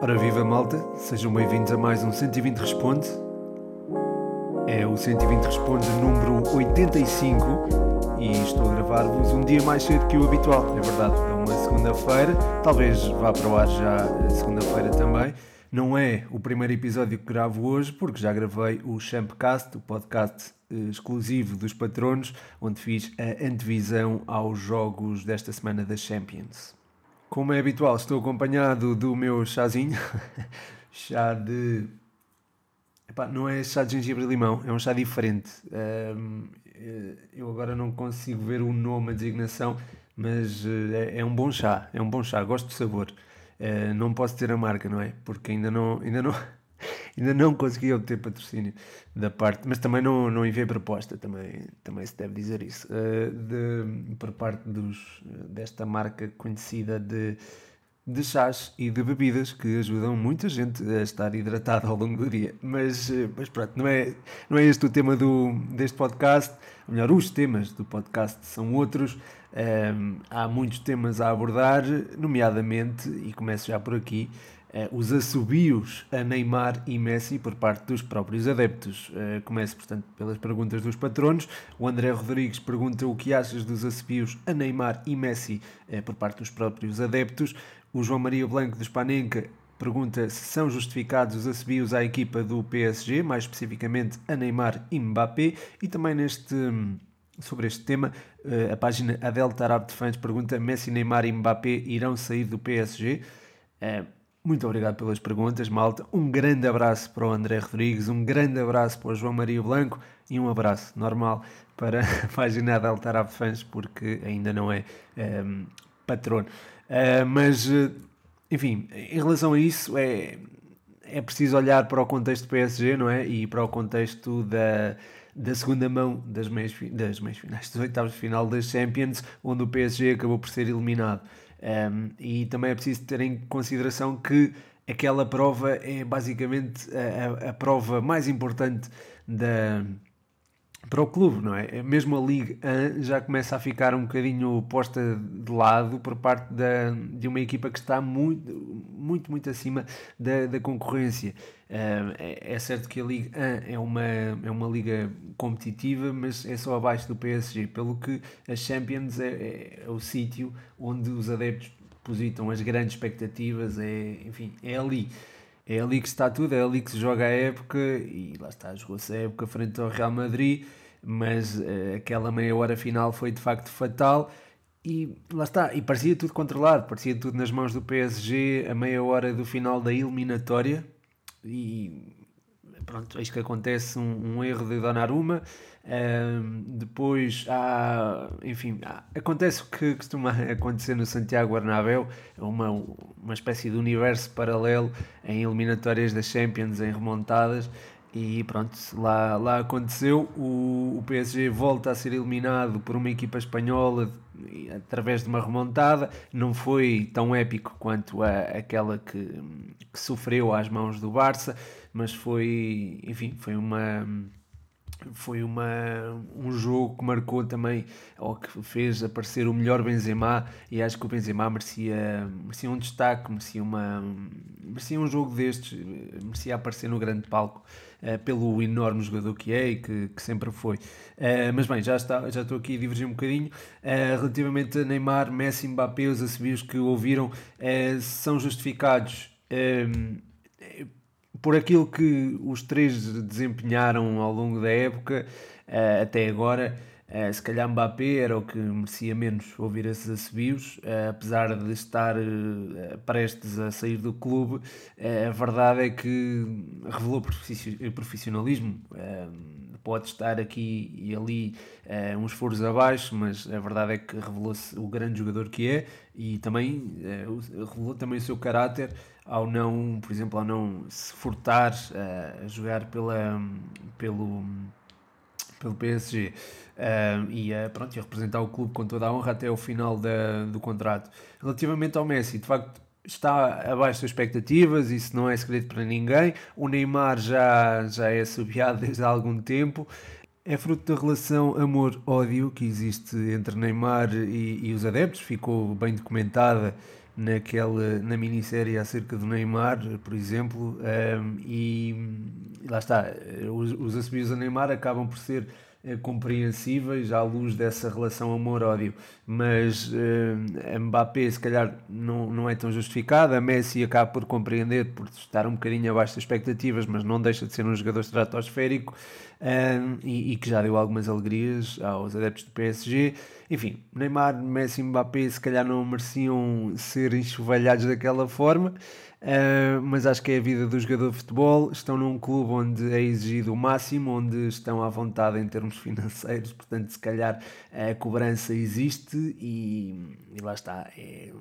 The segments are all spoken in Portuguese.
Ora viva malta, sejam bem-vindos a mais um 120 Responde. É o 120 Responde número 85 e estou a gravar-vos um dia mais cedo que o habitual, é verdade, é uma segunda-feira, talvez vá para o ar já segunda-feira também. Não é o primeiro episódio que gravo hoje, porque já gravei o Champcast, o podcast eh, exclusivo dos patronos, onde fiz a antevisão aos jogos desta semana da Champions. Como é habitual, estou acompanhado do meu chazinho, chá de. Epá, não é chá de gengibre e limão, é um chá diferente. Um, eh, eu agora não consigo ver o nome, a designação, mas eh, é, é um bom chá, é um bom chá, gosto do sabor. Uh, não posso ter a marca, não é? Porque ainda não, ainda não, ainda não consegui obter patrocínio da parte, mas também não, não enviei proposta, também, também se deve dizer isso, uh, de, por parte dos, desta marca conhecida de, de chás e de bebidas que ajudam muita gente a estar hidratada ao longo do dia. Mas, mas pronto, não é, não é este o tema do, deste podcast, ou melhor, os temas do podcast são outros. Um, há muitos temas a abordar, nomeadamente, e começo já por aqui, uh, os assobios a Neymar e Messi por parte dos próprios adeptos. Uh, começo, portanto, pelas perguntas dos patronos. O André Rodrigues pergunta o que achas dos assobios a Neymar e Messi uh, por parte dos próprios adeptos. O João Maria Blanco do Spanenka pergunta se são justificados os assobios à equipa do PSG, mais especificamente a Neymar e Mbappé, e também neste sobre este tema. Uh, a página Adel Tarab de Fãs pergunta: Messi, Neymar e Mbappé irão sair do PSG? Eh, muito obrigado pelas perguntas, malta. Um grande abraço para o André Rodrigues, um grande abraço para o João Maria Blanco e um abraço normal para a página Adel Tarab de Fãs, porque ainda não é um, ehm, patrono. Uh, mas, enfim, em relação a isso, é, é preciso olhar para o contexto do PSG, não é? E para o contexto da da segunda mão das meias, das meias finais, dos oitavos de final das Champions, onde o PSG acabou por ser eliminado. Um, e também é preciso ter em consideração que aquela prova é basicamente a, a, a prova mais importante da, para o clube, não é? Mesmo a Liga 1 já começa a ficar um bocadinho posta de lado por parte da, de uma equipa que está muito, muito, muito acima da, da concorrência. É, é certo que a Liga 1 é uma, é uma liga competitiva, mas é só abaixo do PSG, pelo que a Champions é, é, é o sítio onde os adeptos depositam as grandes expectativas, é, enfim, é ali. É ali que está tudo, é ali que se joga a época e lá está, jogou-se a época frente ao Real Madrid, mas uh, aquela meia hora final foi de facto fatal e lá está, e parecia tudo controlado, parecia tudo nas mãos do PSG a meia hora do final da eliminatória e pronto, eis que acontece um, um erro de Donnarumma, um, depois há, enfim, há, acontece o que costuma acontecer no Santiago Bernabéu, uma, uma espécie de universo paralelo em eliminatórias da Champions, em remontadas, e pronto, lá, lá aconteceu. O, o PSG volta a ser eliminado por uma equipa espanhola através de uma remontada. Não foi tão épico quanto a, aquela que, que sofreu às mãos do Barça, mas foi, enfim, foi uma foi uma, um jogo que marcou também, ou que fez aparecer o melhor Benzema, e acho que o Benzema merecia, merecia um destaque, merecia, uma, merecia um jogo destes, merecia aparecer no grande palco, uh, pelo enorme jogador que é e que, que sempre foi. Uh, mas bem, já, está, já estou aqui a divergir um bocadinho. Uh, relativamente a Neymar, Messi, Mbappé, os assobios que ouviram são justificados por aquilo que os três desempenharam ao longo da época até agora, uh, se calhar Mbappé era o que merecia menos ouvir esses assobios, uh, apesar de estar prestes a sair do clube, a verdade é que revelou profissionalismo. pode estar aqui e ali uns foros abaixo, mas a verdade é que revelou-se o grande jogador que é e também revelou também o seu caráter ao não, por exemplo, ao não se furtar uh, a jogar pela, pelo, pelo PSG e, a, pronto, e a representar o clube com toda a honra até ao final da, do contrato. Relativamente ao Messi, de facto, está abaixo das expectativas, isso não é segredo para ninguém. O Neymar já, já é subiado desde há algum tempo. é fruto da relação amor-ódio que existe entre Neymar e, e, os adeptos, ficou bem documentada naquela, na minissérie acerca do Neymar, por exemplo, um, e, lá está, os, os assobios a Neymar acabam por ser compreensíveis à luz dessa relação amor-ódio, mas uh, Mbappé se calhar não, não é tão justificada, a Messi acaba por compreender, por estar um bocadinho abaixo das expectativas, mas não deixa de ser um jogador estratosférico uh, e, e, que já deu algumas alegrias aos adeptos do PSG. Enfim, Neymar, Messi e Mbappé se calhar não mereciam ser enxovalhados daquela forma, Uh, mas acho que é a vida do jogador de futebol. Estão num clube onde é exigido o máximo, onde estão à vontade em termos financeiros, portanto, se calhar a cobrança existe e, e lá está. É,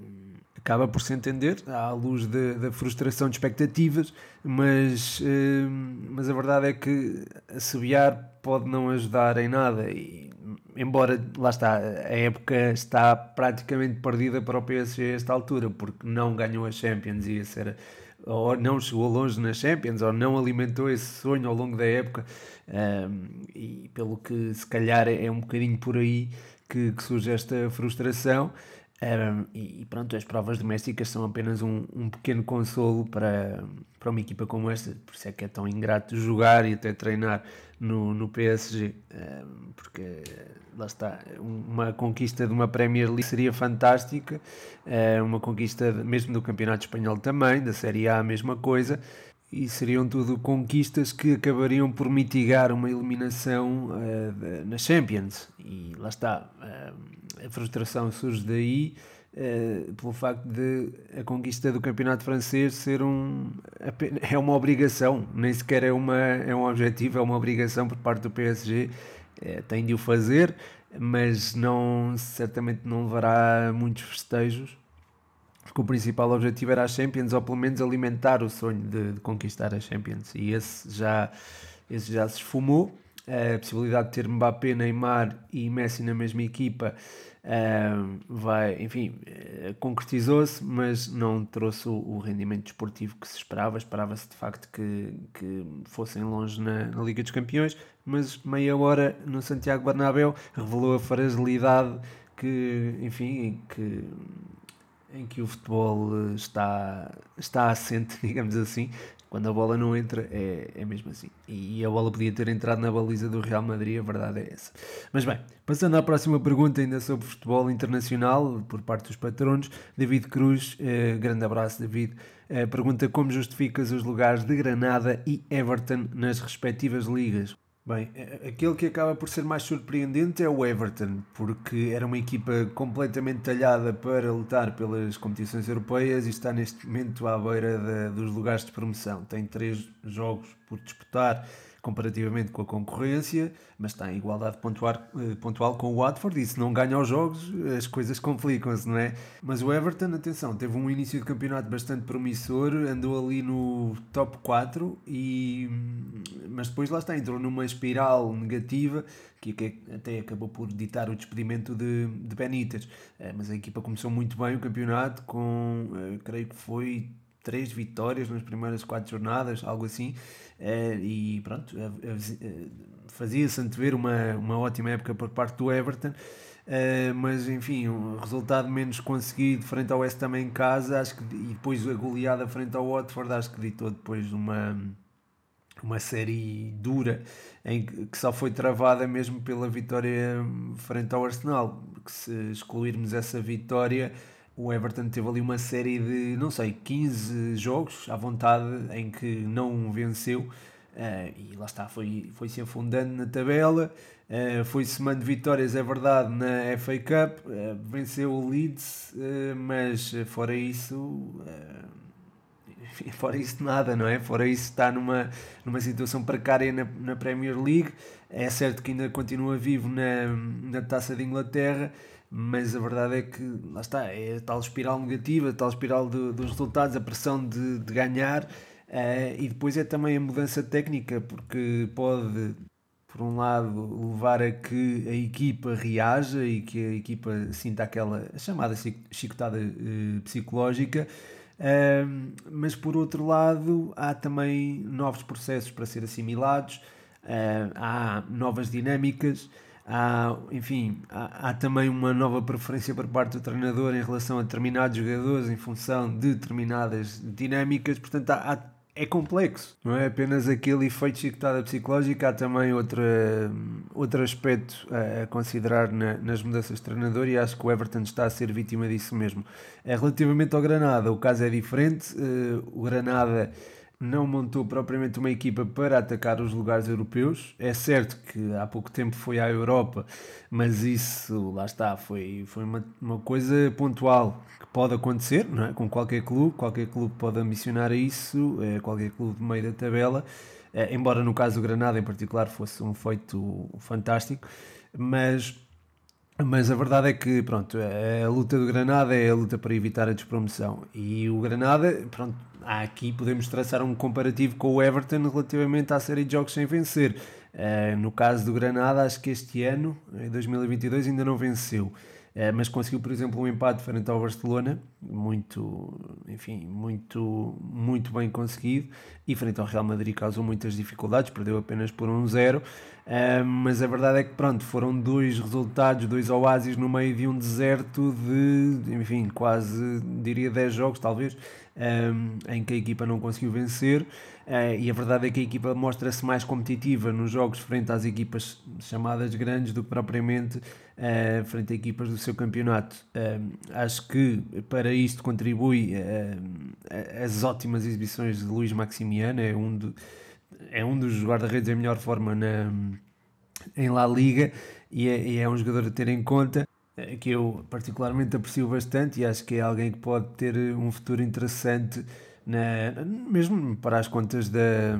acaba por se entender à luz da frustração de expectativas, mas, uh, mas a verdade é que assobiar pode não ajudar em nada. E, embora lá está, a época está praticamente perdida para o PSG a esta altura, porque não ganhou a Champions e ia ser ou não chegou longe na Champions, ou não alimentou esse sonho ao longo da época, um, e pelo que se calhar é um bocadinho por aí que, que surge esta frustração. Um, e pronto, as provas domésticas são apenas um, um pequeno consolo para, para uma equipa como esta, por isso é que é tão ingrato jogar e até treinar no, no PSG, um, porque lá está, uma conquista de uma Premier League seria fantástica, uma conquista mesmo do Campeonato Espanhol também, da Série A a mesma coisa, e seriam tudo conquistas que acabariam por mitigar uma eliminação uh, na Champions. E lá está, uh, a frustração surge daí uh, pelo facto de a conquista do campeonato francês ser um é uma obrigação, nem sequer é, uma, é um objetivo, é uma obrigação por parte do PSG. Tem de o fazer, mas não certamente não levará muitos festejos porque o principal objetivo era a Champions, ou pelo menos alimentar o sonho de, de conquistar a Champions, e esse já, esse já se esfumou. A possibilidade de ter Mbappé, Neymar e Messi na mesma equipa uh, vai, enfim, uh, concretizou-se, mas não trouxe o, o, rendimento desportivo que se esperava. Esperava-se de facto que, que fossem longe na, na, Liga dos Campeões, mas meia hora no Santiago Bernabéu revelou a fragilidade que, enfim, que em que o futebol eh, está, está assente, digamos assim. Quando a bola não entra, é, é mesmo assim. E a bola podia ter entrado na baliza do Real Madrid, a verdade é essa. Mas bem, passando à próxima pergunta, ainda sobre futebol internacional, por parte dos patronos, David Cruz, eh, grande abraço, David. Eh, pergunta como justificas os lugares de Granada e Everton nas respectivas ligas. Bem, aquele que acaba por ser mais surpreendente é o Everton, porque era uma equipa completamente talhada para lutar pelas competições europeias e está neste momento à beira dos lugares de promoção. Tem três jogos por disputar comparativamente com a concorrência, mas está em igualdade pontual, eh, pontual com o Watford e se não ganha os jogos as coisas complicam-se, não é? Mas o Everton, atenção, teve um início de campeonato bastante promissor, andou ali no top 4 e mas depois lá está, entrou numa espiral negativa que, até acabou por ditar o despedimento de, de Benítez. Eh, mas a equipa começou muito bem o campeonato com, eh, creio que foi três vitórias nas primeiras quatro jornadas, algo assim, eh, e pronto, fazia-se antever uma, uma ótima época por parte do Everton. Mas enfim, um resultado menos conseguido frente ao West também em casa, acho que, e depois a goleada frente ao Watford, acho que ditou depois uma, uma série dura em que só foi travada mesmo pela vitória frente ao Arsenal, porque se excluirmos essa vitória, o Everton teve ali uma série de, não sei, 15 jogos à vontade em que não venceu. Uh, e lá está, foi, foi se afundando na tabela, uh, foi semana de vitórias, é verdade, na FA Cup, uh, venceu o Leeds, mas fora isso, fora isso nada, não é? Fora isso está numa, numa situação precária na, na Premier League, é certo que ainda continua vivo na, na Taça de Inglaterra, mas a verdade é que, lá está, é a tal espiral negativa, a tal espiral de, dos resultados, a pressão de, de ganhar, Uh, e depois é também a mudança técnica, porque pode, por um lado, levar a que a equipa reaja e que a equipa sinta aquela chamada chicotada uh, psicológica, uh, mas por outro lado, há também novos processos para ser assimilados. há novas dinâmicas, há, enfim, há, há, também uma nova preferência por parte do treinador em relação a determinados jogadores em função de determinadas dinâmicas, portanto há, há é complexo, não é? Apenas aquele efeito chicotada psicológica, há também outra, outro aspecto a considerar na, nas mudanças de treinador e acho que o Everton está a ser vítima disso mesmo. É, relativamente ao Granada, o caso é diferente, uh, o Granada não montou propriamente uma equipa para atacar os lugares europeus. É certo que há pouco tempo foi à Europa, mas isso, lá está, foi, foi uma, uma coisa pontual que pode acontecer não é? com qualquer clube. Qualquer clube pode ambicionar isso, é, qualquer clube de meio da tabela. É, embora no caso do Granada em particular fosse um feito fantástico, mas mas a verdade é que, pronto, a luta do Granada é a luta para evitar a despromoção. E o Granada, pronto, aqui podemos traçar um comparativo com o Everton relativamente à série de jogos sem vencer. Uh, no caso do Granada, acho que este ano, em 2022, ainda não venceu. Uh, mas conseguiu, por exemplo, um empate frente ao Barcelona, muito, enfim, muito, muito bem conseguido, e frente ao Real Madrid causou muitas dificuldades, perdeu apenas por 1-0. Um Uh, mas a verdade é que pronto, foram dois resultados, dois oásis no meio de um deserto de, enfim, quase diria 10 jogos talvez, um, em que a equipa não conseguiu vencer. Uh, e a verdade é que a equipa mostra-se mais competitiva nos jogos frente às equipas chamadas grandes do que propriamente uh, frente a equipas do seu campeonato. acho que para isto contribui as ótimas exibições de Luís Maximiano, é um é um dos guarda-redes em melhor forma na, em La Liga e é, e é, um jogador a ter em conta eh, que eu particularmente aprecio bastante e acho que é alguém que pode ter um futuro interessante na, mesmo para as contas da,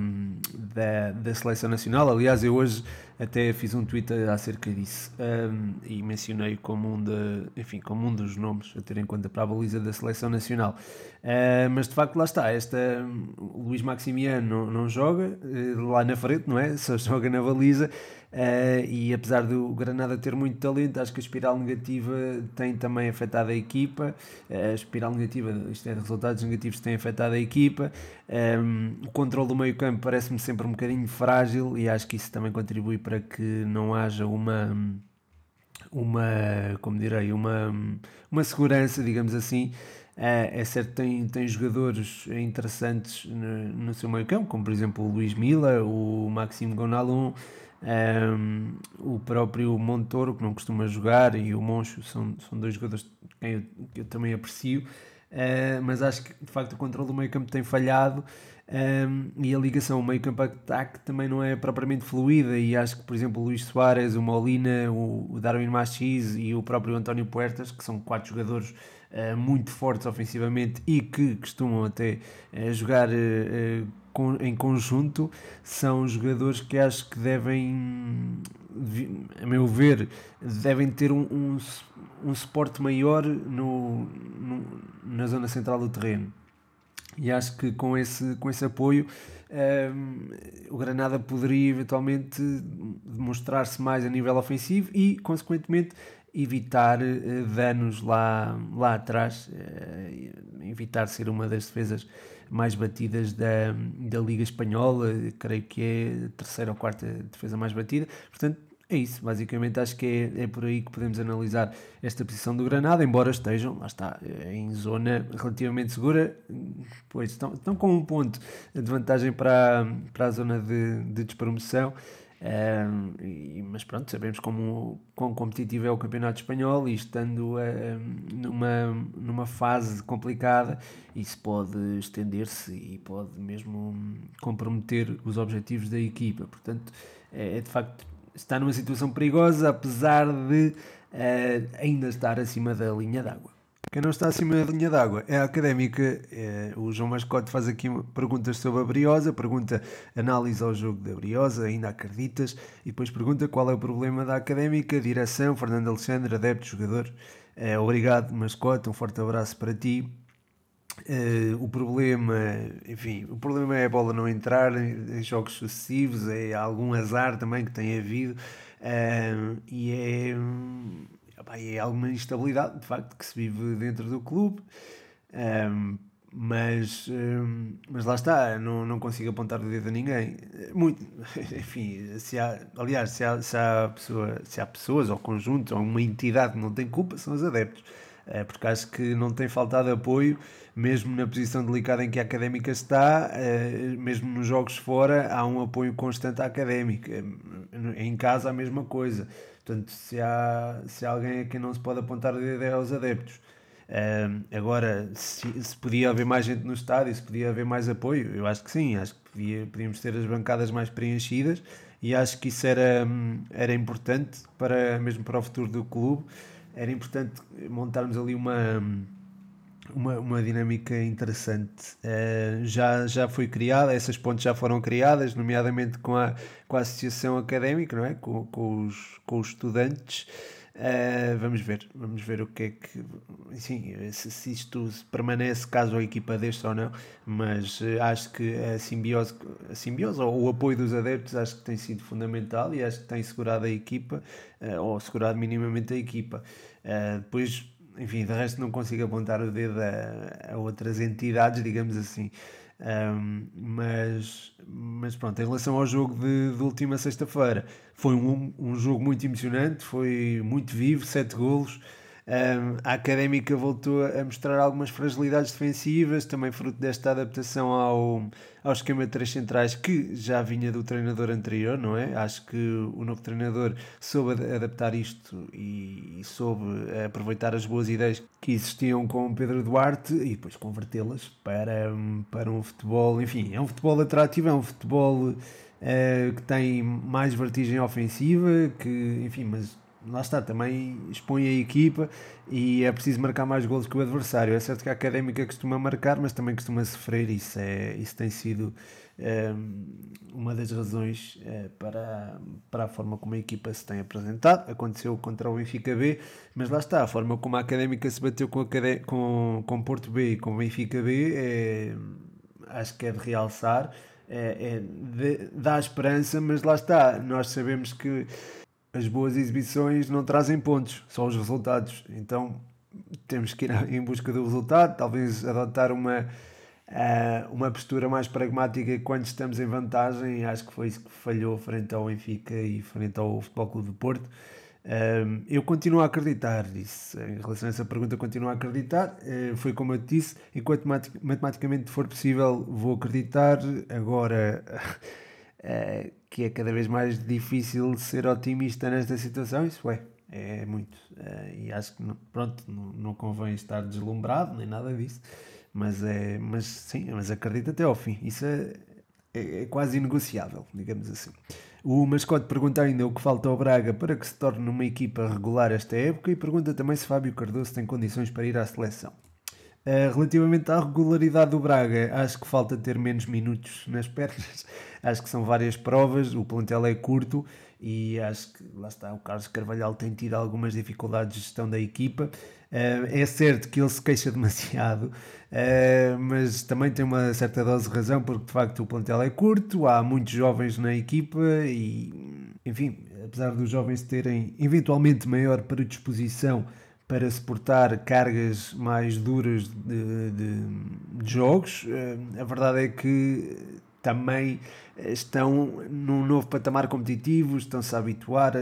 da, da, seleção nacional. Aliás, eu hoje até fiz um tweet acerca disso um, e mencionei como um, de, enfim, como um dos nomes a ter em conta para a baliza da seleção nacional. Uh, mas de facto, lá está. Esta, Luís Maximiano não, não joga uh, lá na frente, não é? Só joga na baliza. Uh, e apesar do Granada ter muito talento, acho que a espiral negativa tem também afetado a equipa. Uh, a espiral negativa, isto é, resultados negativos têm afetado a equipa. Um, ehm, o controle do meio-campo parece-me sempre um bocadinho frágil e acho que isso também contribui para que não haja uma uma, como direi, uma, uma segurança, digamos assim. Uh, é certo tem, tem jogadores interessantes no, no seu meio campo, como por exemplo o Luís Mila, o Maxime Gonalon, um, o próprio Montoro, que não costuma jogar, e o Moncho são, são dois jogadores que eu, que eu também aprecio, uh, mas acho que de facto o controle do meio campo tem falhado um, e a ligação meio campo ataque também não é propriamente fluida. E acho que, por exemplo, o Luís Soares, o Molina, o, o Darwin Machis e o próprio António Puertas, que são quatro jogadores uh, muito fortes ofensivamente e que costumam até uh, jogar uh, em conjunto são jogadores que acho que devem, a meu ver, devem ter um, um, um suporte maior no, no, na zona central do terreno. E acho que com esse, com esse apoio um, ehm, o Granada poderia eventualmente demonstrar-se mais a nível ofensivo e, consequentemente, evitar uh, danos lá, lá atrás, uh, evitar ser uma das defesas mais batidas da, da Liga Espanhola, creio que é a terceira ou quarta defesa mais batida, portanto é isso, basicamente acho que é, é por aí que podemos analisar esta posição do Granada, embora estejam, lá está, em zona relativamente segura, pois estão, estão com um ponto de vantagem para, para a zona de, de despromoção, um, e, mas pronto, sabemos como quão competitivo é o Campeonato Espanhol e estando numa, numa fase complicada, isso pode estender-se e pode mesmo comprometer os objetivos da equipa. Portanto, é, é de facto está numa situação perigosa, apesar de uh, ainda estar acima da linha d'água. Quem não está acima da linha d'água é a académica. É, o João Mascote faz aqui perguntas sobre a Briosa, pergunta análise ao jogo da Briosa, ainda acreditas? E depois pergunta qual é o problema da académica, direção, Fernando Alexandre, adepto, jogador. É, obrigado, Mascote, um forte abraço para ti. Uh, o problema, enfim, o problema é a bola não entrar em, em jogos sucessivos, é algum azar também que tem havido uh, e é, é alguma instabilidade de facto que se vive dentro do clube. Um, mas, mas lá está, não, não consigo apontar o dedo a ninguém. Muito, enfim, se há, aliás, se há, se, há pessoa, se há pessoas ou conjuntos ou uma entidade que não tem culpa, são os adeptos. É, porque acho que não tem faltado apoio, mesmo na posição delicada em que a académica está, é, mesmo nos jogos fora, há um apoio constante à académica. Em casa, a mesma coisa. Portanto, se há, se há alguém a quem não se pode apontar o dedo é aos adeptos. Uh, agora, se, se, podia haver mais gente no estádio, se podia haver mais apoio, eu acho que sim, acho que podia, podíamos ter as bancadas mais preenchidas e acho que isso era, era importante para, mesmo para o futuro do clube, era importante montarmos ali uma, uma, uma dinâmica interessante. Uh, já, já foi criada, essas pontes já foram criadas, nomeadamente com a, com a associação académica, não é? com, com, os, com os estudantes. Uh, vamos ver, vamos ver o que é que. Sim, se, se isto permanece caso a equipa deste ou não, mas uh, acho que a simbiose, a simbiose ou o apoio dos adeptos acho que tem sido fundamental e acho que tem segurado a equipa, uh, ou segurado minimamente a equipa. Depois, enfim, de resto não consigo apontar o dedo a, a outras entidades, digamos assim. Um, mas, mas pronto, em relação ao jogo de, de última sexta-feira, foi um, um jogo muito emocionante, foi muito vivo, sete golos. Um, a Académica voltou a mostrar algumas fragilidades defensivas, também fruto desta adaptação ao, ao esquema de três centrais que já vinha do treinador anterior, não é? Acho que o novo treinador soube adaptar isto e, e soube aproveitar as boas ideias que existiam com Pedro Duarte e depois convertê-las para, para um futebol, enfim, é um futebol atrativo, é um futebol uh, que tem mais vertigem ofensiva, que, enfim, mas lá está, também expõe a equipa e é preciso marcar mais golos que o adversário. É certo que a académica costuma marcar, mas também costuma sofrer. Isso, é, isso tem sido ehm, uma das razões uh, para, para a forma como a equipa se tem apresentado. Aconteceu contra o Benfica B, mas lá está, a forma como a académica se bateu com, com, com Porto B e com o Benfica B, é, acho que é de realçar. É, é de, dá esperança, mas lá está, nós sabemos que as boas exibições não trazem pontos, só os resultados. Então temos que ir em busca do resultado, talvez adotar uma, uh, uma postura mais pragmática quando estamos em vantagem. Acho que foi isso que falhou frente ao Benfica e frente ao Futebol Clube de Porto. Um, eu continuo a acreditar nisso. Em relação a essa pergunta, continuo a acreditar. Uh, foi como eu te disse: enquanto matematicamente for possível, vou acreditar. Agora. uh, que é cada vez mais difícil ser otimista nesta situação, isso é, é muito. Uh, e acho que, pronto, não, não convém estar deslumbrado, nem nada disso, mas, é, mas sim, mas acredito até ao fim. Isso é, é, é quase inegociável, digamos assim. O mascote pergunta ainda o que falta ao Braga para que se torne uma equipa regular esta época e pergunta também se Fábio Cardoso tem condições para ir à seleção. Uh, relativamente à regularidade do Braga, acho que falta ter menos minutos nas pernas. acho que são várias provas, o plantel é curto e acho que lá está, o Carlos Carvalhal tem tido algumas dificuldades de gestão da equipa. Uh, é certo que ele se queixa demasiado, uh, mas também tem uma certa dose de razão, porque de facto o plantel é curto, há muitos jovens na equipa e, enfim, apesar dos jovens terem eventualmente maior predisposição para suportar cargas mais duras de, de, de jogos. Eh, a verdade é que também estão num novo patamar competitivo, estão-se a habituar uh,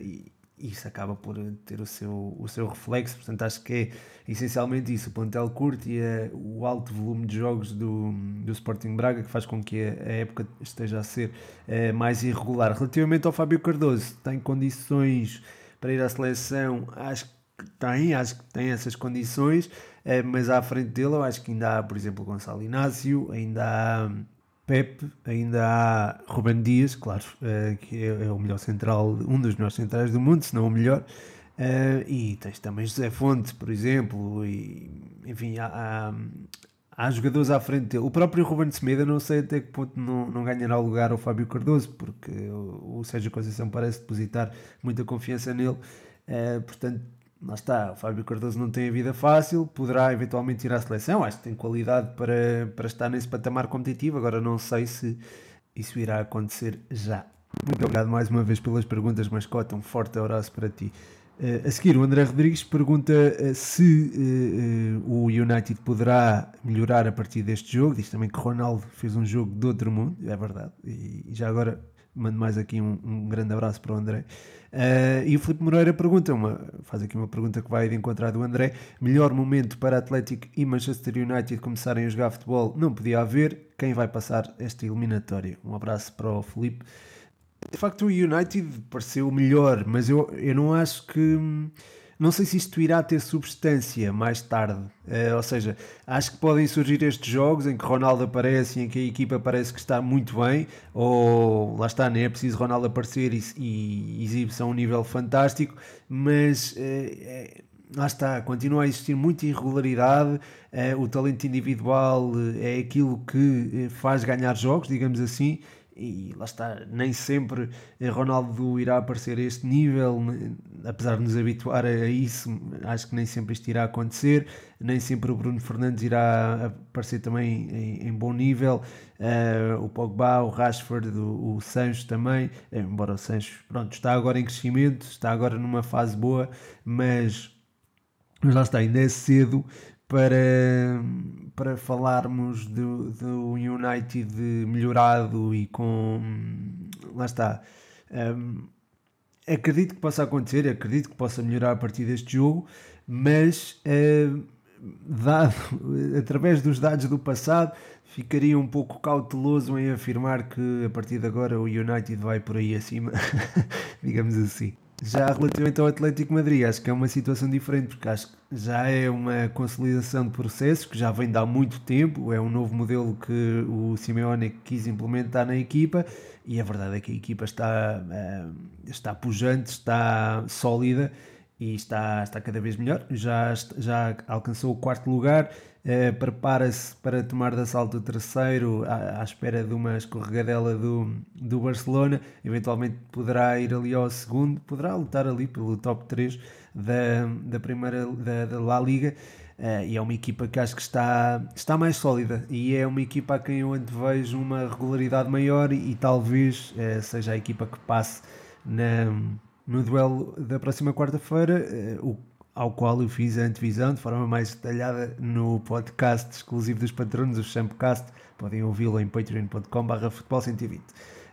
e isso acaba por ter o seu, o seu reflexo. Portanto, acho que é essencialmente isso: o plantel curto e a, o alto volume de jogos do, do Sporting Braga que faz com que a, a época esteja a ser uh, mais irregular. Relativamente ao Fábio Cardoso, tem condições para ir à seleção, acho que tem, acho que tem essas condições, eh, mas à frente dele eu acho que ainda há, por exemplo, Gonçalo Inácio, ainda há hum, Pepe, ainda há Ruben Dias, claro, eh, que é, é o melhor central, um dos melhores centrais do mundo, se não o melhor, eh, e tens também José Fonte, por exemplo, e enfim, há, há, há jogadores à frente dele. O próprio Ruben Semedo, não sei até que ponto não, não ganhará o lugar ao Fábio Cardoso, porque o, o Sérgio Conceição parece depositar muita confiança nele, portanto lá está, o Fábio Cardoso não tem a vida fácil, poderá eventualmente ir à seleção, acho que tem qualidade para, para estar nesse patamar competitivo, agora não sei se isso irá acontecer já. Muito obrigado mais uma vez pelas perguntas, mascota, um forte abraço para ti. Uh, a seguir, o André Rodrigues pergunta uh, se uh, o United poderá melhorar a partir deste jogo. Diz também que Ronaldo fez um jogo de outro mundo, é verdade. E, e já agora mando mais aqui um, um, grande abraço para o André. e o Filipe Moreira pergunta, uma, faz aqui uma pergunta que vai de encontrar do André: melhor momento para Atlético e Manchester United começarem a jogar futebol? Não podia haver. Quem vai passar esta eliminatória? Um abraço para o Filipe. De facto, o United pareceu melhor, mas eu, eu não acho que. Não sei se isto irá ter substância mais tarde. Uh, ou seja, acho que podem surgir estes jogos em que Ronaldo aparece e em que a equipa parece que está muito bem, ou lá está, nem é preciso Ronaldo aparecer e, e exibe-se a um nível fantástico, mas. Uh, lá está, continua a existir muita irregularidade. O talento individual é aquilo que faz ganhar jogos, digamos assim, e lá está, nem sempre Ronaldo irá aparecer a este nível, apesar de nos habituar a isso, acho que nem sempre isto irá acontecer, nem sempre o Bruno Fernandes irá aparecer também em, em bom nível, uh, o Pogba, o Rashford, o, o Sancho também, embora o Sancho pronto, está agora em crescimento, está agora numa fase boa, mas, mas lá está, ainda é cedo para, para falarmos do, do United melhorado e com. Lá está. Um, acredito que possa acontecer, acredito que possa melhorar a partir deste jogo, mas uh, dado, através dos dados do passado, ficaria um pouco cauteloso em afirmar que a partir de agora o United vai por aí acima, digamos assim. Já relativamente ao Atlético Madrid, acho que é uma situação diferente, porque acho que já é uma consolidação de processos que já vem de há muito tempo, é um novo modelo que o Simeone quis implementar na equipa e a verdade é que a equipa está, eh, está pujante, está sólida e está, está cada vez melhor. Já, já alcançou o quarto lugar, eh, prepara-se para tomar de assalto o terceiro à, à, espera de uma escorregadela do, do Barcelona. Eventualmente poderá ir ali ao segundo, poderá lutar ali pelo top 3 da, da primeira da, da La Liga. Uh, e é uma equipa que acho que está, está mais sólida e é uma equipa a quem eu antevejo uma regularidade maior e, e talvez uh, seja a equipa que passe na, no duelo da próxima quarta-feira, uh, ao qual eu fiz a antevisão de forma mais detalhada no podcast exclusivo dos patronos, o Champcast. Podem ouvi-lo em patreon.com.br futebol 120.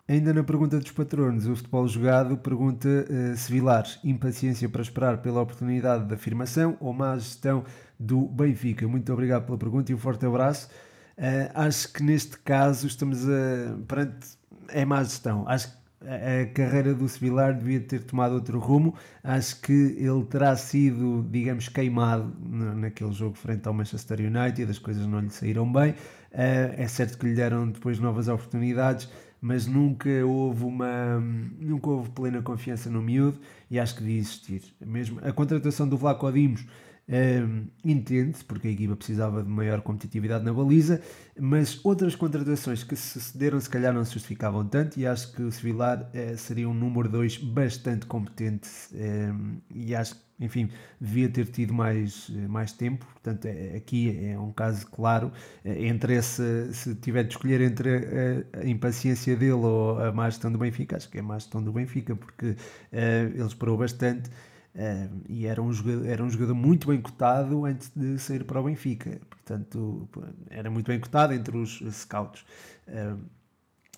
Ainda na pergunta dos patronos, o futebol jogado pergunta uh, se Vilar, impaciência para esperar pela oportunidade de afirmação ou má gestão do Benfica. Muito obrigado pela pergunta e um forte abraço. Uh, acho que neste caso estamos a, perante é má gestão. Acho que a carreira do Sevilar devia ter tomado outro rumo. Acho que ele terá sido, digamos, queimado naquele jogo frente ao Manchester United, as coisas não lhe saíram bem. Eh, é certo que lhe deram depois novas oportunidades, mas nunca houve uma nunca houve plena confiança no miúdo e acho que devia existir. Mesmo a contratação do Vlaco Dimos um, Entende-se, porque a equipa precisava de maior competitividade na baliza, mas outras contratações que sucederam se calhar não se justificavam tanto e acho que o Sevilar eh, seria um número 2 bastante competente um, e acho que, enfim, devia ter tido mais, mais tempo, portanto é, aqui é um caso claro, eh, entre esse, se tiver de escolher entre a, a, impaciência dele ou a má gestão do Benfica, acho que é a má gestão do Benfica, porque uh, ele esperou bastante Uh, e era um, jogador, era um jogador muito bem cotado antes de sair para o Benfica. Portanto, era muito bem cotado entre os scouts. Uh,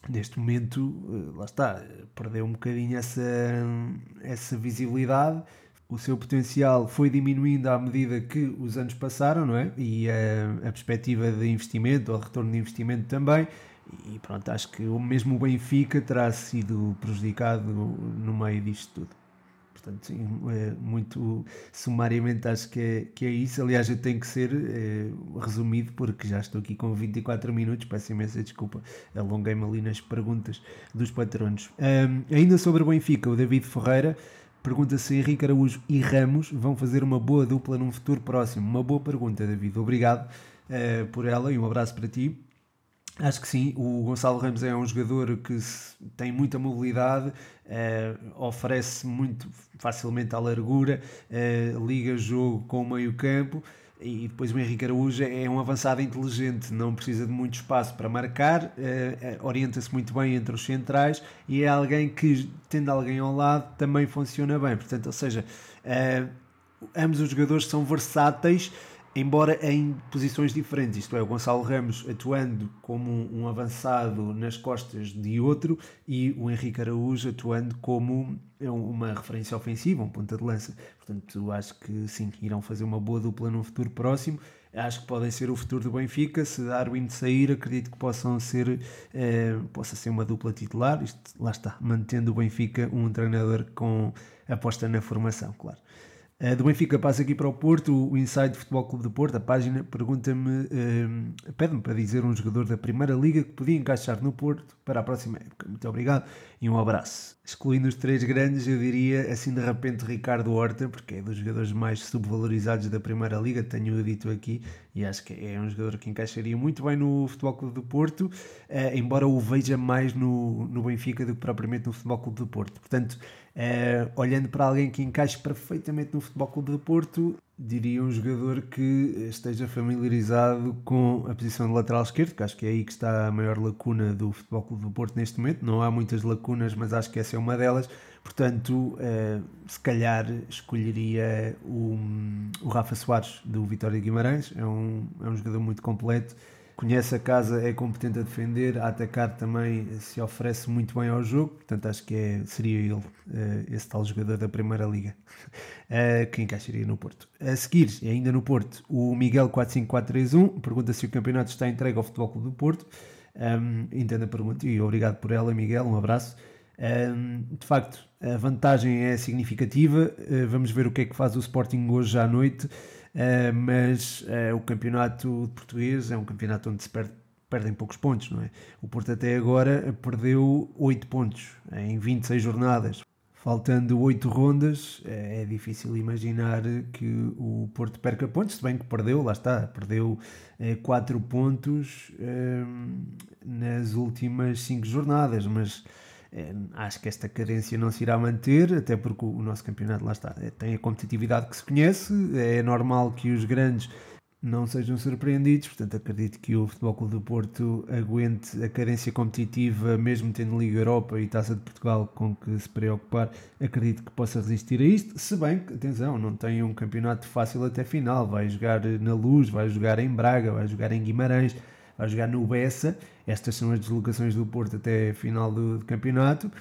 neste momento, uh, lá está, perdeu um bocadinho essa, essa visibilidade. O seu potencial foi diminuindo à medida que os anos passaram, não é? E a perspectiva de investimento, ou retorno de investimento também. E pronto, acho que mesmo o Benfica terá sido prejudicado no meio disto tudo. Portanto, é muito sumariamente acho que é, que é isso. Aliás, eu tenho que ser é, resumido porque já estou aqui com 24 minutos. Peço imensa desculpa, alonguei-me ali nas perguntas dos patronos. Um, ainda sobre o Benfica, o David Ferreira pergunta se Henrique Araújo e Ramos vão fazer uma boa dupla num futuro próximo. Uma boa pergunta, David. Obrigado uh, por ela e um abraço para ti. Acho que sim, o Gonçalo Ramos é um jogador que tem muita mobilidade, eh, oferece muito facilmente à largura, eh, liga jogo com o meio campo e depois o Henrique Araújo é um avançado inteligente, não precisa de muito espaço para marcar, eh, orienta-se muito bem entre os centrais e é alguém que, tendo alguém ao lado, também funciona bem. Portanto, ou seja, ambos os jogadores são versáteis embora em posições diferentes, isto é, o Gonçalo Ramos atuando como um, avançado nas costas de outro e o Henrique Araújo atuando como uma referência ofensiva, um ponta de lança. Portanto, acho que sim, irão fazer uma boa dupla no futuro próximo. Acho que podem ser o futuro do Benfica. Se Darwin sair, acredito que possam ser, eh, possa ser uma dupla titular. Isto, lá está, mantendo o Benfica um treinador com aposta na formação, claro. Uh, do Benfica passa aqui para o Porto, o Inside Futebol Clube de Porto, a página, pergunta-me, uh, pede-me para dizer um jogador da Primeira Liga que podia encaixar no Porto para a próxima época. Muito obrigado e um abraço. Excluindo os três grandes, eu diria assim de repente Ricardo Horta, porque é dos jogadores mais subvalorizados da Primeira Liga, tenho dito aqui, e acho que é um jogador que encaixaria muito bem no Futebol Clube do Porto, uh, embora o veja mais no, no Benfica do que propriamente no Futebol Clube do Porto. Portanto, Uh, olhando para alguém que encaixe perfeitamente no Futebol Clube de Porto, diria um jogador que esteja familiarizado com a posição de lateral esquerdo, que acho que é aí que está a maior lacuna do Futebol Clube do Porto neste momento. Não há muitas lacunas, mas acho que essa é uma delas. Portanto, uh, se calhar escolheria o, o Rafa Soares do Vitória de Guimarães. É um, é um jogador muito completo conhece a casa, é competente a defender, a atacar também se oferece muito bem ao jogo, portanto acho que é, seria ele, eh, esse tal jogador da Primeira Liga, eh, que encaixaria no Porto. A seguir, ainda no Porto, o Miguel 45431 pergunta se o campeonato está entregue ao Futebol Clube do Porto. Um, entendo a pergunta e obrigado por ela, Miguel, um abraço. Um, de facto, a vantagem é significativa. Uh, vamos ver o que é que faz o Sporting hoje à noite. Uh, mas uh, o campeonato português é um campeonato onde se perde, perdem poucos pontos, não é? O Porto até agora perdeu 8 pontos em 26 jornadas. Faltando 8 rondas, eh, é difícil imaginar que o Porto perca pontos, se bem que perdeu, lá está, perdeu 4 pontos nas últimas 5 jornadas, mas acho que esta cadência não se irá manter, até porque o nosso campeonato, lá está, é, tem a competitividade que se conhece, é normal que os grandes não sejam surpreendidos, portanto acredito que o Futebol Clube do Porto aguente a cadência competitiva, mesmo tendo Liga Europa e Taça de Portugal com que se preocupar, acredito que possa resistir a isto, se bem que, atenção, não tem um campeonato fácil até final, vai jogar na Luz, vai jogar em Braga, vai jogar em Guimarães, vai jogar no Bessa. Estas são as deslocações do Porto até a final do, do campeonato,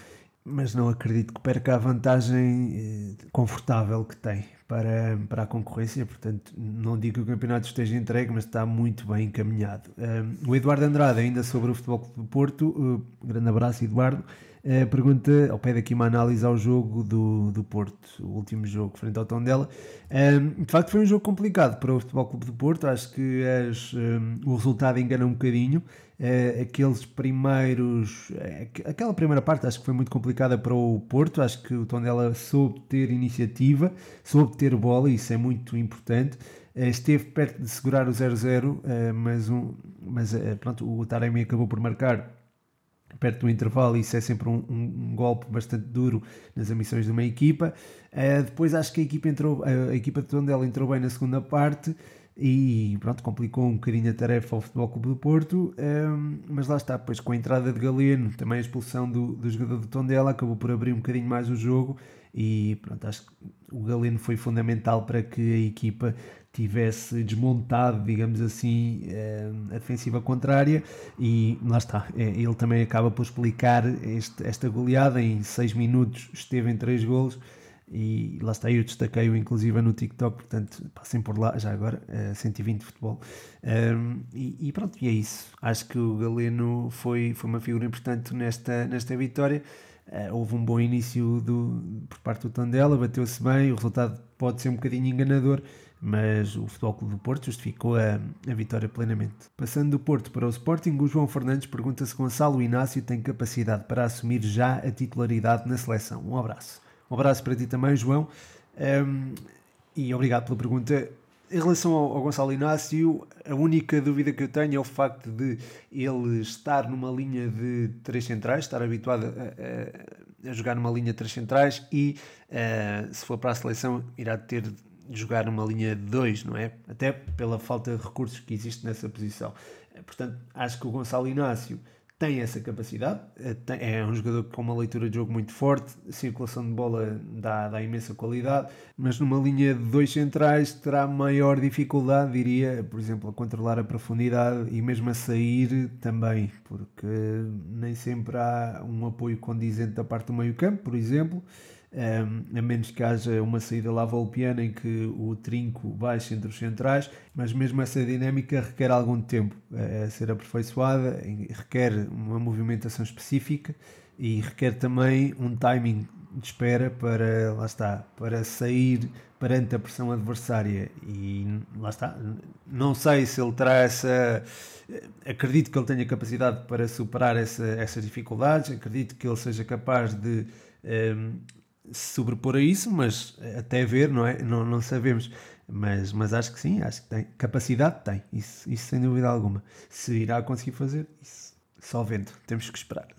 mas não acredito que perca a vantagem eh, confortável que tem para, para a concorrência. Portanto, não digo que o campeonato esteja entregue, mas está muito bem encaminhado. Um, o Eduardo Andrade, ainda sobre o Futebol do Porto, uh, grande abraço, Eduardo. Uh, pergunta, ao pé daqui uma análise ao jogo do, do Porto, o último jogo frente ao Tondela. Um, de facto, foi um jogo complicado para o Futebol Clube do Porto. Acho que as, um, o resultado engana um bocadinho. Uh, aqueles primeiros, uh, aquela primeira parte acho que foi muito complicada para o Porto. Acho que o Tondela soube ter iniciativa, soube ter bola, isso é muito importante. Uh, esteve perto de segurar o 0-0, mas, um, mas pronto, o Taremi acabou por marcar perto do intervalo, isso é sempre um, um, um, golpe bastante duro nas ambições de uma equipa. Depois acho que a equipa entrou, a, a equipa de Tondela entrou bem na segunda parte e pronto, complicou um bocadinho a tarefa ao Futebol Clube do Porto, um, ehm, mas lá está, depois com a entrada de Galeno, também a expulsão do, do jogador do Tondela, acabou por abrir um bocadinho mais o jogo e pronto, acho que o Galeno foi fundamental para que a equipa tivesse desmontado, digamos assim, eh, a defensiva contrária e lá está, é, ele também acaba por explicar este, esta goleada em 6 minutos esteve em 3 golos e lá está, eu destaquei-o inclusive no TikTok, portanto passem por lá já agora, 120 futebol um, e, e, pronto, e é isso acho que o Galeno foi, foi uma figura importante nesta, nesta vitória uh, houve um bom início do, por parte do Tondela, bateu-se bem, o resultado pode ser um bocadinho enganador mas o Futebol Clube do Porto justificou a, a, vitória plenamente. Passando do Porto para o Sporting, o João Fernandes pergunta se Gonçalo Inácio tem capacidade para assumir já a titularidade na seleção. Um abraço. Um abraço para ti também, João, um, e obrigado pela pergunta. em relação ao, ao, Gonçalo Inácio, a única dúvida que eu tenho é o facto de ele estar numa linha de três centrais, estar habituado a, a, a jogar numa linha de três centrais e, uh, se for para a seleção, irá ter de jogar numa linha de dois, não é? Até pela falta de recursos que existe nessa posição. Portanto, acho que o Gonçalo Inácio tem essa capacidade, eh, é um jogador com uma leitura de jogo muito forte, circulação de bola dá, dá imensa qualidade, mas numa linha de dois centrais terá maior dificuldade, diria, por exemplo, a controlar a profundidade e mesmo a sair também, porque nem sempre há um apoio condizente da parte do meio campo, por exemplo, um, a menos que haja uma saída lá volpiana em que o trinco baixe entre os centrais, mas mesmo essa dinâmica requer algum tempo a, ser aperfeiçoada, requer uma movimentação específica e requer também um timing de espera para, lá está, para sair perante a pressão adversária. E lá está, não sei se ele terá essa acredito que ele tenha capacidade para superar essa, essas dificuldades, acredito que ele seja capaz de um, sobrepor a isso, mas até ver, não é? Não, não sabemos. Mas, mas acho que sim, acho que tem. Capacidade tem, isso, isso sem dúvida alguma. Se irá conseguir fazer, isso só vendo, temos que esperar.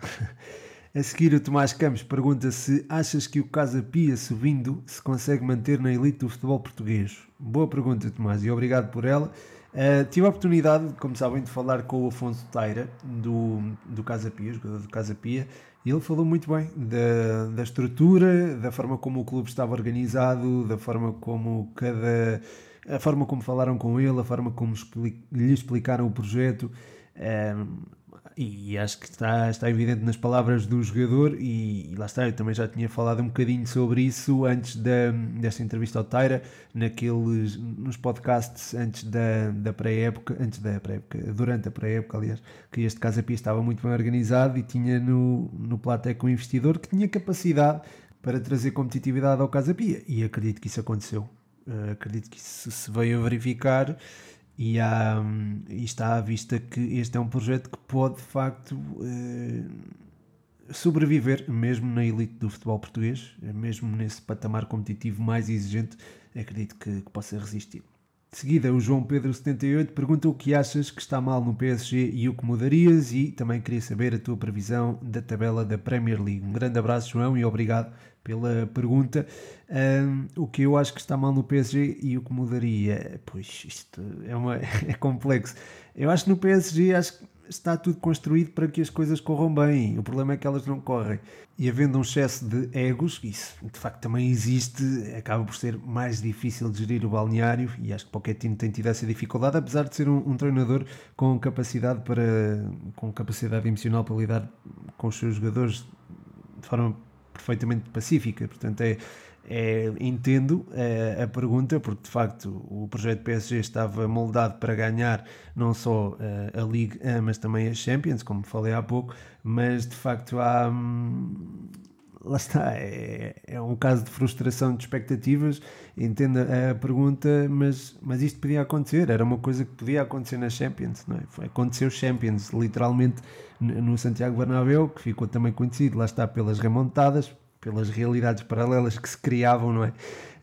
A seguir, o Tomás Campos pergunta se achas que o Casa Pia subindo se consegue manter na elite do futebol português. Boa pergunta, Tomás, e obrigado por ela. Uh, tive a oportunidade, como sabem, de falar com o Afonso Taira, do, do Casa Pia, jogador do Casa Pia, e ele falou muito bem da, da estrutura, da forma como o clube estava organizado, da forma como cada. a forma como falaram com ele, a forma como lhe explicaram o projeto. Um, e acho que está, está evidente nas palavras do jogador e, e, lá está, eu também já tinha falado um bocadinho sobre isso antes da, desta entrevista ao Taira, naqueles, nos podcasts antes da, da pré-época, antes da pré-época, durante a pré-época, aliás, que este Casa Pia estava muito bem organizado e tinha no, no Plateco um investidor que tinha capacidade para trazer competitividade ao Casa Pia e acredito que isso aconteceu. Uh, acredito que isso se veio a verificar e, há, e está à vista que este é um projeto que pode de facto eh, sobreviver mesmo na elite do futebol português, mesmo nesse patamar competitivo mais exigente, acredito que, que possa resistir. De seguida, o João Pedro 78 pergunta o que achas que está mal no PSG e o que mudarias e também queria saber a tua previsão da tabela da Premier League. Um grande abraço, João, e obrigado pela pergunta. Um, o que eu acho que está mal no PSG e o que mudaria? Pois, isto é, uma, é complexo. Eu acho que no PSG acho que está tudo construído para que as coisas corram bem. O problema é que elas não correm. E havendo um excesso de egos, isso de facto também existe, acaba por ser mais difícil de gerir o balneário e acho que Pochettino tem tido essa dificuldade, apesar de ser um, um treinador com capacidade para com capacidade emocional para lidar com os seus jogadores de forma perfeitamente pacífica. Portanto, é, é, entendo é, a pergunta, porque de facto o projeto PSG estava moldado para ganhar não só é, a League, mas também a Champions, como falei há pouco, mas de facto há. Hum, lá está, é, é, um caso de frustração de expectativas. Entendo a pergunta, mas, mas isto podia acontecer, era uma coisa que podia acontecer na Champions, não é? Aconteceu Champions, literalmente no Santiago Bernabéu, que ficou também conhecido, lá está, pelas remontadas, pelas realidades paralelas que se criavam, não é?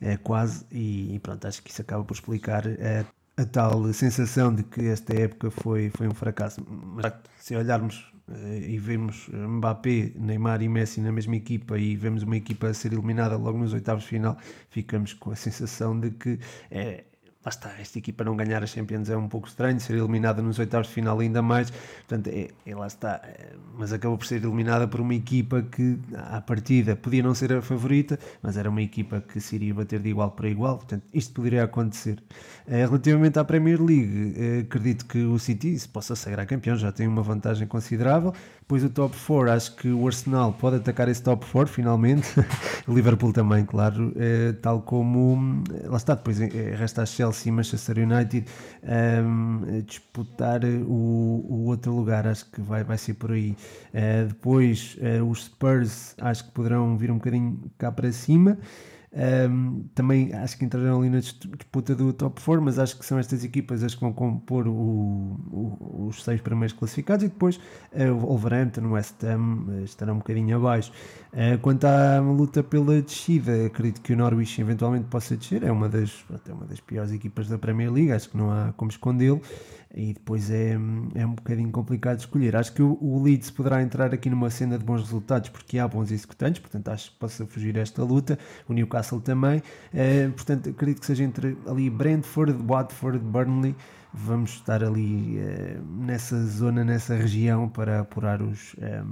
é quase, e, e pronto, acho que isso acaba por explicar a, a, tal sensação de que esta época foi, foi um fracasso. Mas se olharmos eh, e vemos Mbappé, Neymar e Messi na mesma equipa e vemos uma equipa a ser eliminada logo nos oitavos de final, ficamos com a sensação de que é, lá está, esta equipa não ganhar a Champions é um pouco estranho, ser eliminada nos oitavos de final ainda mais, portanto, é, é, lá está, é, mas acabou por ser eliminada por uma equipa que, à partida, podia não ser a favorita, mas era uma equipa que se iria bater de igual para igual, portanto, isto poderia acontecer. É, relativamente à Premier League, é, acredito que o City se possa sagrar campeão, já tem uma vantagem considerável, depois o top 4, acho que o Arsenal pode atacar esse top 4 finalmente, o Liverpool também, claro, é, tal como, lá está, depois resta a Chelsea e Manchester United um, disputar o, o, outro lugar, acho que vai, vai ser por aí. Uh, depois uh, os Spurs acho que poderão vir um bocadinho cá para cima. Um, também acho que entrarão ali na disputa do top 4, mas acho que são estas equipas as que vão compor o, o, os seis primeiros classificados e depois uh, o Wolverhampton, o West Ham uh, estarão um bocadinho abaixo. Uh, quanto à luta pela descida, acredito que o Norwich eventualmente possa descer, é uma das, é uma das piores equipas da Premier League, acho que não há como escondê-lo e depois é, é um bocadinho complicado escolher. Acho que o, o Leeds poderá entrar aqui numa cena de bons resultados porque há bons executantes, portanto acho que possa fugir esta luta. O Newcastle também, é, portanto acredito que seja entre ali Brentford, Watford, Burnley. Vamos estar ali é, nessa zona, nessa região para apurar os, é,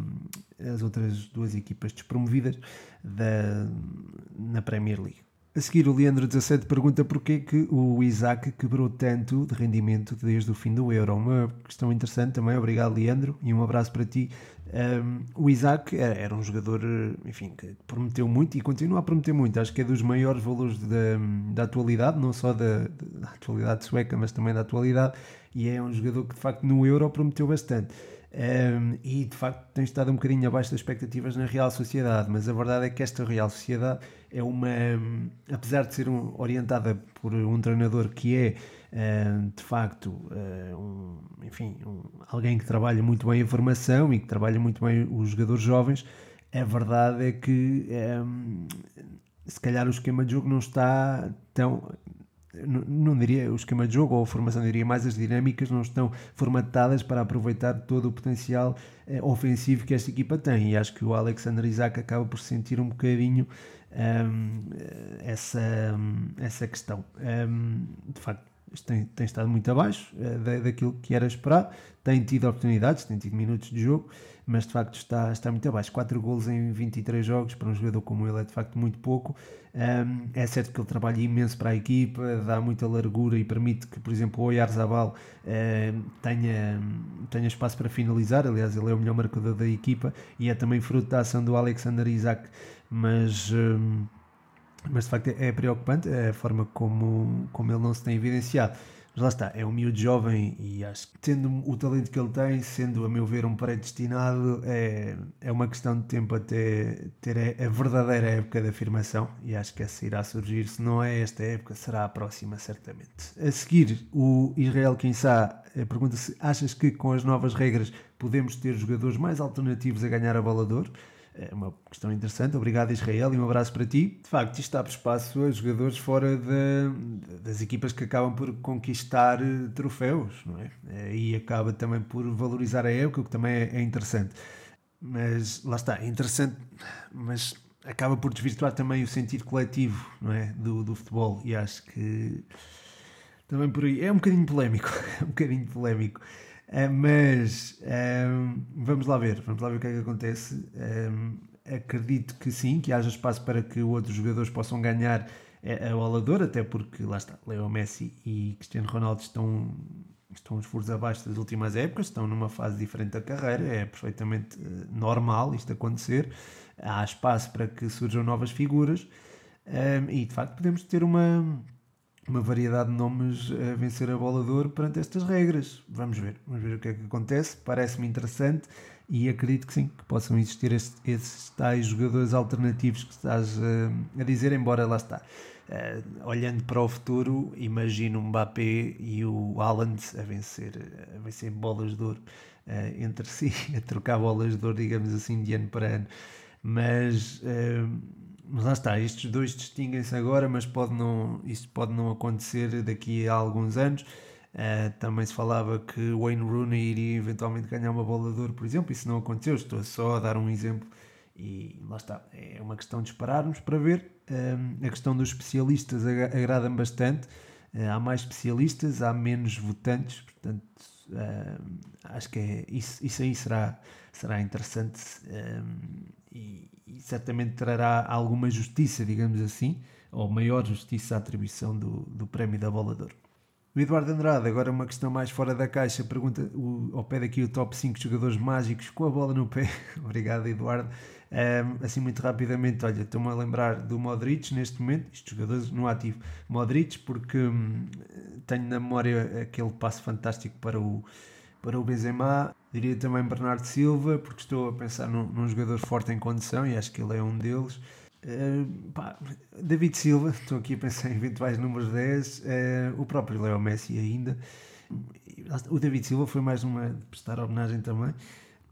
as outras duas equipas despromovidas da, na Premier League. A seguir, o Leandro17 pergunta porquê que o Isaac quebrou tanto de rendimento desde o fim do Euro. Uma questão interessante também, obrigado Leandro, e um abraço para ti. Um, o Isaac era um jogador, enfim, que prometeu muito e continua a prometer muito. Acho que é dos maiores valores da, da atualidade, não só da, da atualidade sueca, mas também da atualidade. E é um jogador que de facto no Euro prometeu bastante. Um, e de facto tem estado um bocadinho abaixo das expectativas na Real Sociedade, mas a verdade é que esta Real Sociedade é uma, apesar de ser um, orientada por um treinador que é de facto um, enfim, um, alguém que trabalha muito bem a formação e que trabalha muito bem os jogadores jovens, a verdade é que se calhar o esquema de jogo não está tão não, diria o esquema de jogo ou a formação, diria mais as dinâmicas não estão formatadas para aproveitar todo o potencial eh, ofensivo que esta equipa tem. E acho que o Alexander Isaac acaba por sentir um bocadinho um, essa, essa questão. Um, de facto, tem, tem estado muito abaixo uh, daquilo que era esperar, tem tido oportunidades, tem tido minutos de jogo, mas de facto está, está muito abaixo. 4 golos em 23 jogos para um jogador como ele é de facto muito pouco. Um, é certo que ele trabalha imenso para a equipa, dá muita largura e permite que, por exemplo, o Oyarzabal uh, tenha, tenha espaço para finalizar. Aliás, ele é o melhor marcador da equipa e é também fruto da ação do Alexander Isaac, mas. Um, mas de facto é preocupante a forma como, como ele não se tem evidenciado. Mas lá está, é um miúdo jovem e acho que tendo o talento que ele tem, sendo a meu ver um predestinado, é, é uma questão de tempo até ter a, verdadeira época de afirmação e acho que essa irá surgir. Se não é esta época, será a próxima, certamente. A seguir, o Israel Quinçá eh, pergunta se achas que com as novas regras podemos ter jogadores mais alternativos a ganhar a bola de ouro? É uma questão interessante. Obrigado, Israel, e um abraço para ti. De facto, isto abre espaço a jogadores fora de, das equipas que acabam por conquistar eh, troféus, não é? Eh, e acaba também por valorizar a época, o que também é, é interessante. Mas lá está, é interessante, mas acaba por desvirtuar também o sentido coletivo não é? do, do futebol. E acho que também por aí é um bocadinho polémico. É um bocadinho polémico. Uh, mas uh, vamos lá ver, vamos lá ver o que é que acontece. Uh, acredito que sim, que haja espaço para que outros jogadores possam ganhar a bola até porque lá está, Leo Messi e Cristiano Ronaldo estão, estão uns furos abaixo das últimas épocas, estão numa fase diferente da carreira, é perfeitamente normal isto acontecer. Há espaço para que surjam novas figuras e de facto podemos ter uma uma variedade de nomes a vencer a bola de ouro perante estas regras. Vamos ver, vamos ver o que é que acontece. Parece-me interessante e acredito que sim, que possam existir estes, esses tais jogadores alternativos que estás uh, a dizer, embora lá está. Uh, olhando para o futuro, imagino o Mbappé e o Haaland a vencer, a vencer bolas de ouro uh, entre si, a trocar bolas de ouro, digamos assim, de ano para ano. Mas mas lá está, estes dois distinguem-se agora, mas pode não, isto pode não acontecer daqui a alguns anos. Uh, também se falava que Wayne Rooney iria eventualmente ganhar uma bola de ouro, por exemplo, isso não aconteceu. Estou só a dar um exemplo e lá está. É uma questão de esperarmos para ver. Uh, a questão dos especialistas agrada-me bastante. Uh, há mais especialistas, há menos votantes, portanto, acho que é, isso, isso aí será, será interessante e, e, certamente trará alguma justiça, digamos assim, ou maior justiça à atribuição do, do prémio da Bola de Ouro. O Eduardo Andrade, agora uma questão mais fora da caixa, pergunta o, ao pé daqui o top 5 jogadores mágicos com a bola no pé. Obrigado, Eduardo. Um, assim, muito rapidamente, olha, estou-me a lembrar do Modric neste momento, estes jogadores no ativo. Modric, porque hum, tenho na memória aquele passo fantástico para o, para o Benzema. Diria também Bernardo Silva, porque estou a pensar num, num, jogador forte em condição e acho que ele é um deles. Uh, pá, David Silva, estou aqui a pensar em eventuais números 10, uh, o próprio Leo Messi ainda. O David Silva foi mais uma de prestar homenagem também.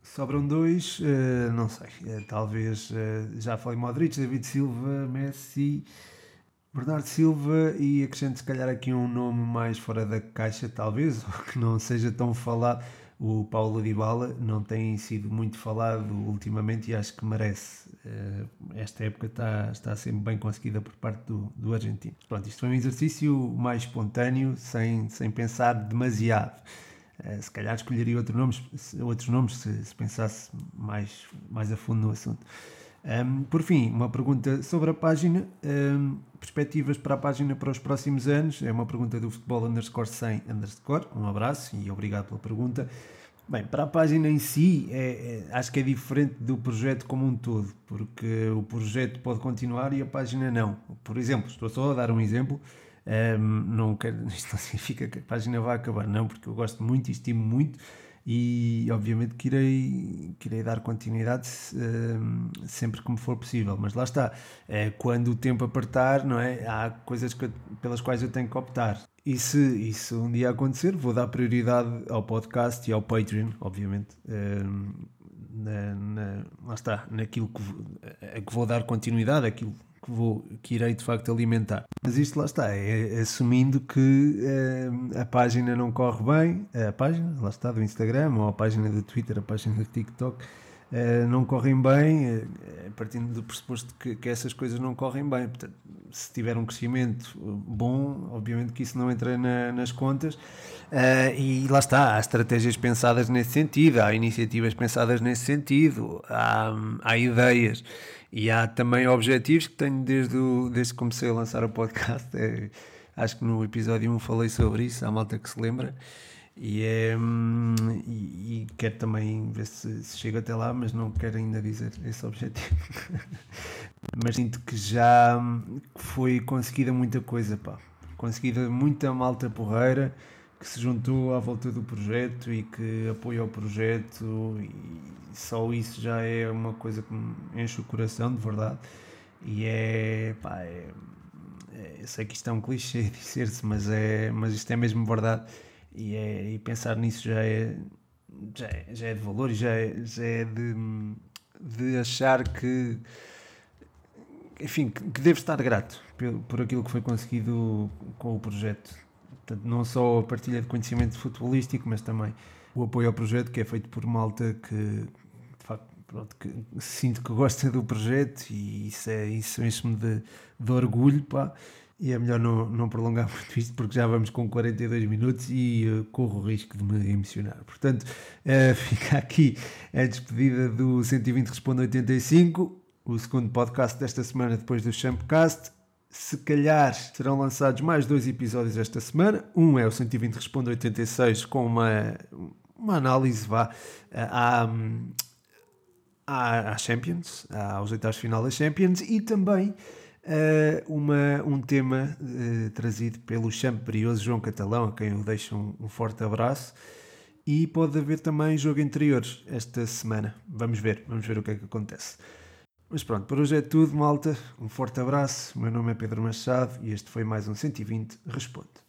Sobram dois, uh, não sei, talvez já falei Modric, David Silva, Messi, Bernardo Silva e acrescento se calhar aqui um nome mais fora da caixa, talvez, ou que não seja tão falado o Paulo Dybala não tem sido muito falado ultimamente e acho que merece. Eh, esta época está, está ser bem conseguida por parte do, do argentino. Pronto, isto foi um exercício mais espontâneo, sem, sem pensar demasiado. Eh, se calhar escolheria outro nomes, outros nomes se, se pensasse mais, mais a fundo no assunto. Um, por fim, uma pergunta sobre a página, um, perspectivas para a página para os próximos anos, é uma pergunta do futebol underscore 100 underscore, um abraço e obrigado pela pergunta. Bem, para a página em si, é, é, acho que é diferente do projeto como um todo, porque o projeto pode continuar e a página não. Por exemplo, estou só a dar um exemplo, um, não quero, isto não significa que a página vai acabar, não, porque eu gosto muito e estimo muito e obviamente que irei, que irei dar continuidade uh, sempre que me for possível, mas lá está, é, quando o tempo apertar, não é? há coisas que, pelas quais eu tenho que optar. E se isso um dia acontecer, vou dar prioridade ao podcast e ao Patreon, obviamente. Uh, na, na, lá está, naquilo que, a que vou dar continuidade, aquilo que, vou, que irei de facto alimentar. Mas isto lá está, é, é assumindo que é, a página não corre bem, a página, lá está, do Instagram, ou a página do Twitter, a página do TikTok, é, não correm bem, é, partindo do pressuposto que, que, essas coisas não correm bem. Portanto, se tiver um crescimento bom, obviamente que isso não entra na, nas contas. Uh, e lá está, há estratégias pensadas nesse sentido, há iniciativas pensadas nesse sentido, há, há ideias e há também objetivos que tenho desde, o, desde que comecei a lançar o podcast. É, acho que no episódio 1 falei sobre isso, há malta que se lembra. E, é, hum, e, e quero também ver se, se chego até lá, mas não quero ainda dizer esse objetivo. mas sinto que já foi conseguida muita coisa, pá. Conseguida muita malta porreira que se juntou à volta do projeto e que apoia o projeto e só isso já é uma coisa que me enche o coração de verdade. E é, pá, é, é eu sei que isto é um clichê dizer-se, mas, é, mas isto é mesmo verdade. E, é, e pensar nisso já é, já é, já é de valor e já é, já é de, de achar que enfim, que devo estar grato por, por aquilo que foi conseguido com o projeto Portanto, não só a partilha de conhecimento futebolístico, mas também o apoio ao projeto que é feito por malta que, de facto, pronto, que sinto que gosta do projeto e isso, é, isso enche-me de, de orgulho, pá. E é melhor não, não prolongar muito isto porque já vamos com 42 minutos e uh, corro o risco de me emocionar. Portanto, uh, fica aqui a despedida do 120 Responde 85, o segundo podcast desta semana depois do Champcast. Se calhar serão lançados mais dois episódios esta semana. Um é o 120 Responde 86 com uma, uma análise vá à, à, à Champions, aos oitavos final da Champions e também uh, uma, um tema uh, trazido pelo champerioso João Catalão, a quem eu deixo um, um forte abraço. E pode haver também jogo interior esta semana. Vamos ver, vamos ver o que é que acontece. Mas pronto, por hoje é tudo, malta. Um forte abraço. O meu nome é Pedro Machado e este foi mais um 120 Responde.